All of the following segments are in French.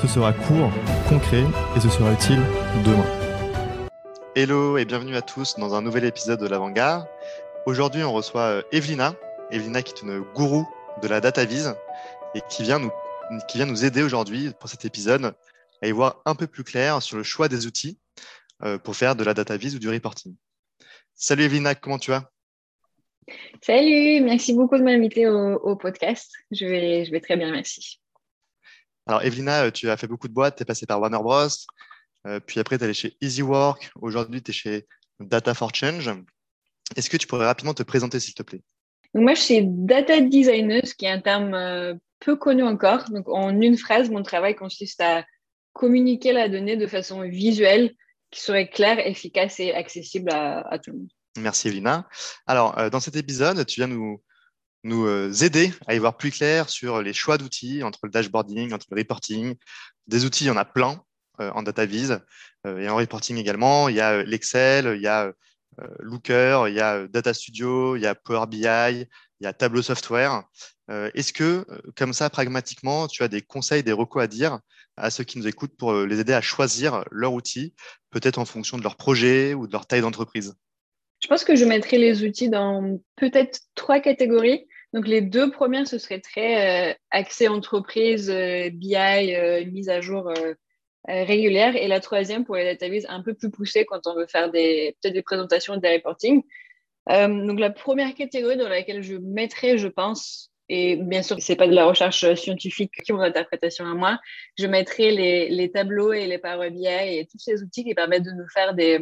Ce sera court, concret, et ce sera utile demain. Hello et bienvenue à tous dans un nouvel épisode de l'Avant-Garde. Aujourd'hui, on reçoit euh, Evelina, Evelina qui est une gourou de la data vise et qui vient nous, qui vient nous aider aujourd'hui pour cet épisode à y voir un peu plus clair sur le choix des outils euh, pour faire de la data vise ou du reporting. Salut Evelina, comment tu vas? Salut, merci beaucoup de m'inviter au, podcast. Je vais, je vais très bien, merci. Alors, Evelina, euh, tu as fait beaucoup de boîtes, tu es passée par Warner Bros. Euh, puis après, tu es allée chez EasyWork. Aujourd'hui, tu es chez Data for Change. Est-ce que tu pourrais rapidement te présenter, s'il te plaît? Moi, je suis data designer, ce qui est un terme euh, peu connu encore. Donc, en une phrase, mon travail consiste à communiquer la donnée de façon visuelle qui serait claire, efficace et accessible à tout le monde. Merci Elina. Alors, euh, dans cet épisode, tu viens nous, nous euh, aider à y voir plus clair sur les choix d'outils entre le dashboarding, entre le reporting. Des outils, il y en a plein euh, en DataVis et en reporting également. Il y a l'Excel, il y a Looker, il y a Data Studio, il y a Power BI, il y a Tableau Software. Est-ce que, comme ça, pragmatiquement, tu as des conseils, des recos à dire à ceux qui nous écoutent pour les aider à choisir leur outil, peut-être en fonction de leur projet ou de leur taille d'entreprise? Je pense que je mettrais les outils dans peut-être trois catégories. Donc, les deux premières, ce serait très euh, accès entreprise, euh, BI, euh, mise à jour régulière. Et la troisième, pour les databases un peu plus poussées quand on veut faire des, peut-être des présentations, des reporting. donc, la première catégorie dans laquelle je mettrais, je pense, et bien sûr, ce n'est pas de la recherche scientifique qui ont l'interprétation à moi, je mettrais les, les tableaux et les Power BI et tous ces outils qui permettent de nous faire des,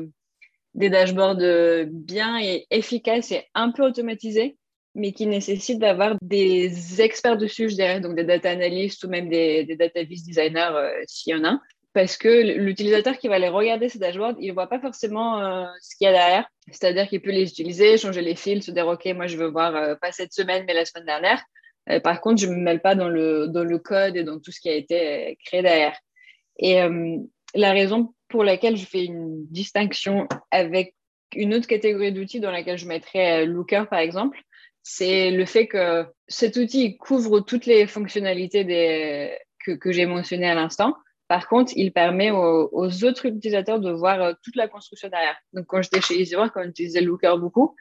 des dashboards euh, bien et efficaces et un peu automatisés, mais qui nécessitent d'avoir des experts dessus, je dirais, donc des data analysts ou même des, des data vis designers euh, s'il y en a. Parce que l'utilisateur qui va aller regarder ces dashboards, il ne voit pas forcément euh, ce qu'il y a derrière. C'est-à-dire qu'il peut les utiliser, changer les fils, se dire, OK, moi, je veux voir pas cette semaine, mais la semaine dernière. par contre, je ne me mêle pas dans le, dans le code et dans tout ce qui a été créé derrière. Et la raison pour laquelle je fais une distinction avec une autre catégorie d'outils dans laquelle je mettrais euh, Looker, par exemple, c'est le fait que cet outil couvre toutes les fonctionnalités des, que, j'ai mentionnées à l'instant. Par contre, il permet aux, autres utilisateurs de voir euh, toute la construction derrière. Donc, quand j'étais chez EasyWork, on utilisait Looker beaucoup.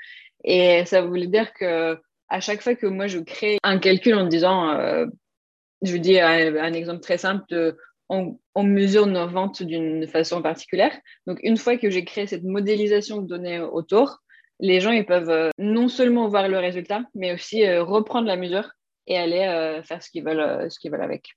Et ça voulait dire que à chaque fois que moi, je crée un calcul en disant, euh, je vous dis un, exemple très simple de on, mesure nos ventes d'une façon particulière. Donc, une fois que j'ai créé cette modélisation de données autour, les gens ils peuvent euh, non seulement voir le résultat, mais aussi euh, reprendre la mesure et aller euh, faire ce qu'ils veulent, ce qu'ils veulent avec.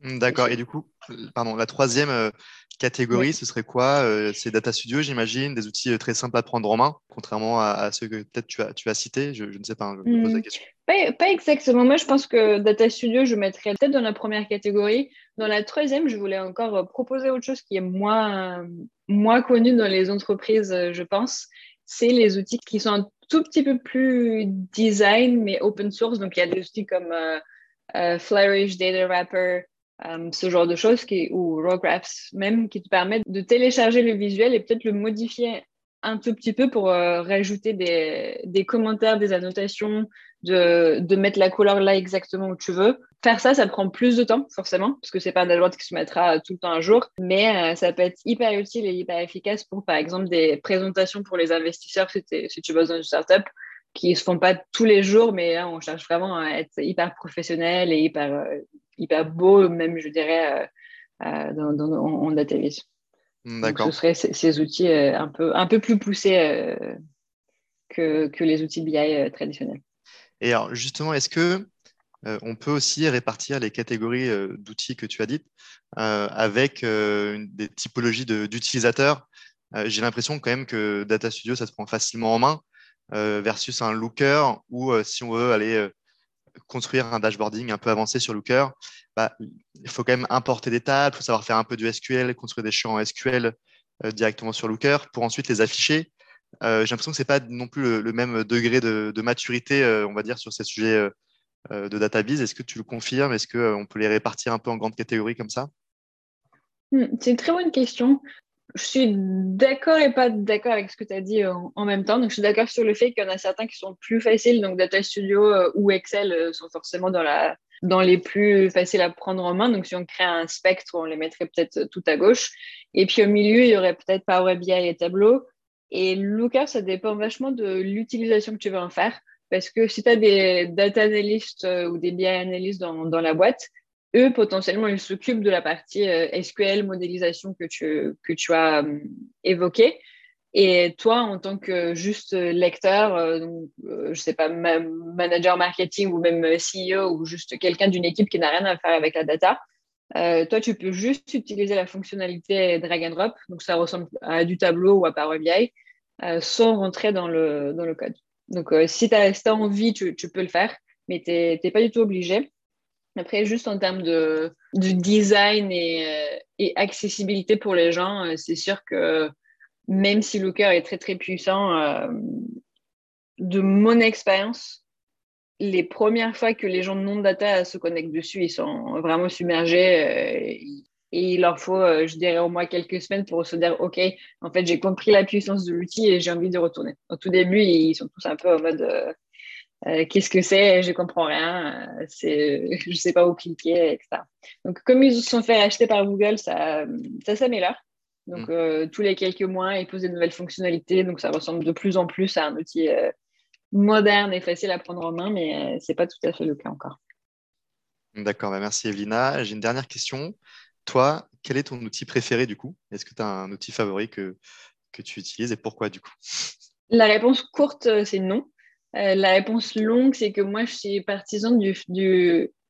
Hmm, d'accord. Et du coup, pardon, la troisième catégorie, ce serait quoi C'est Data Studio, j'imagine, des outils très simples à prendre en main, contrairement à, ceux que peut-être tu as, tu as cités. Je, ne sais pas, je me pose la hmm. question. Pas, exactement. Moi, je pense que Data Studio, je mettrais peut-être dans la première catégorie. Dans la troisième, je voulais encore proposer autre chose qui est moins, moins connu dans les entreprises, je pense. C'est les outils qui sont un tout petit peu plus design, mais open source. Donc, il y a des outils comme euh, euh, Flourish, Data Wrapper, euh, ce genre de choses, ou Rowgraphs même, qui te permettent de télécharger le visuel et peut-être le modifier un tout petit peu pour rajouter des, commentaires, des annotations, de, mettre la couleur là exactement où tu veux. Faire ça, ça prend plus de temps, forcément, parce que c'est pas un dashboard qui se mettra tout le temps un jour, mais euh, ça peut être hyper utile et hyper efficace pour, par exemple, des présentations pour les investisseurs si, si tu bosses dans une startup qui se font pas tous les jours, mais là, on cherche vraiment à être hyper professionnel et hyper, euh, beau, même, je dirais, euh, dans, dans, en, en. D'accord. Ce seraient ces, outils un, peu, un peu plus poussés que, que les outils BI traditionnels. Et alors, justement, est-ce que euh, on peut aussi répartir les catégories euh, d'outils que tu as dites euh, avec des typologies d'utilisateurs? J'ai l'impression quand même que Data Studio, ça se prend facilement en main versus un Looker où si on veut aller construire un dashboarding un peu avancé sur Looker, bah, il faut quand même importer des tables, il faut savoir faire un peu du SQL, construire des champs SQL euh, directement sur Looker pour ensuite les afficher. Euh, j'ai l'impression que ce n'est pas non plus le, même degré de, maturité, euh, on va dire, sur ces sujets de database. Est-ce que tu le confirmes? Est-ce qu'on peut les répartir un peu en grandes catégories comme ça? Hmm, C'est une très bonne question je suis d'accord et pas d'accord avec ce que tu as dit en, même temps. Donc, je suis d'accord sur le fait qu'il y en a certains qui sont plus faciles. Donc, Data Studio euh, ou Excel euh, sont forcément dans, les plus faciles à prendre en main. Donc, si on crée un spectre, on les mettrait peut-être tout à gauche. Et puis, au milieu, il y aurait peut-être Power BI et Tableau. Et Looker, ça dépend vachement de l'utilisation que tu veux en faire. Parce que si tu as des data analysts euh, ou des BI analysts dans, dans la boîte, eux, potentiellement, ils s'occupent de la partie euh, SQL, modélisation que tu, que tu as euh, évoquée. Et toi, en tant que juste lecteur, euh, donc, je sais pas, manager marketing ou même CEO ou juste quelqu'un d'une équipe qui n'a rien à faire avec la data, toi, tu peux juste utiliser la fonctionnalité drag and drop. Donc, ça ressemble à du tableau ou à Power BI sans rentrer dans le, dans le code. Donc, si tu as, envie, tu, tu, peux le faire, mais tu n'es pas du tout obligé. Après, juste en termes de, design et, euh, accessibilité pour les gens, euh, c'est sûr que même si Looker est très très puissant, euh, de mon expérience, les premières fois que les gens de non-data se connectent dessus, ils sont vraiment submergés et il leur faut, je dirais, au moins quelques semaines pour se dire, OK, en fait, j'ai compris la puissance de l'outil et j'ai envie de retourner. Au tout début, ils sont tous un peu en mode euh, qu'est-ce que c'est? Je comprends rien. Euh, c'est, je sais pas où cliquer, etc. Donc, comme ils se sont fait acheter par Google, ça, ça s'améliore. Donc, mm. euh, tous les quelques mois, ils posent des nouvelles fonctionnalités. Donc, ça ressemble de plus en plus à un outil moderne et facile à prendre en main, mais c'est pas tout à fait le cas encore. D'accord, bah, merci Evelina. J'ai une dernière question. Toi, quel est ton outil préféré du coup? Est-ce que tu as un outil favori que, que tu utilises et pourquoi du coup? La réponse courte, c'est non. Euh, la réponse longue, c'est que moi, je suis partisan du,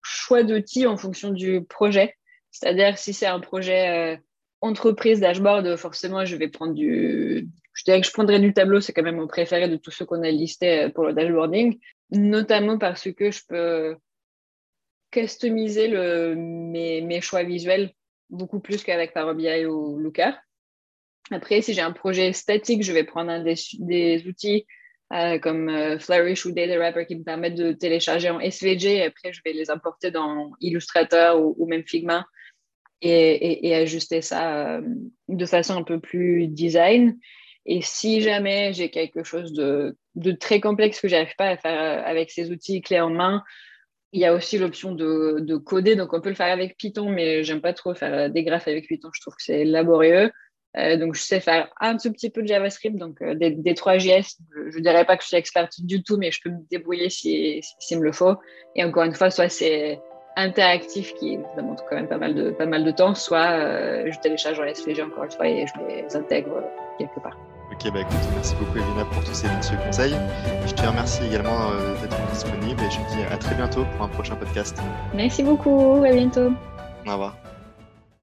choix d'outils en fonction du projet. C'est-à-dire, si c'est un projet euh, entreprise dashboard, forcément, je vais prendre du. Je dirais que je prendrais du tableau, c'est quand même mon préféré de tous ceux qu'on a listés euh, pour le dashboarding, notamment parce que je peux customiser mes, choix visuels beaucoup plus qu'avec Power BI ou Looker. Après, si j'ai un projet statique, je vais prendre un des outils euh, comme euh, Flourish ou Data Wrapper qui me permettent de télécharger en SVG. Après, je vais les importer dans Illustrator ou, même Figma et, ajuster ça euh, de façon un peu plus design. Et si jamais j'ai quelque chose de, très complexe que j'arrive pas à faire avec ces outils clés en main, il y a aussi l'option de, de, coder. Donc, on peut le faire avec Python, mais j'aime pas trop faire des graphes avec Python. Je trouve que c'est laborieux. Euh, donc, je sais faire un tout petit peu de JavaScript, donc euh, des, des 3JS. Je ne dirais pas que je suis experte du tout, mais je peux me débrouiller si, si, me le faut. Et encore une fois, soit c'est interactif qui demande quand même pas mal de, pas mal de temps, soit euh, je télécharge en SVG encore une fois et je les intègre quelque part. Ok, bah écoute, merci beaucoup Elina pour tous ces précieux conseils. Je te remercie également d'être disponible et je te dis à très bientôt pour un prochain podcast. Merci beaucoup, à bientôt. Au revoir.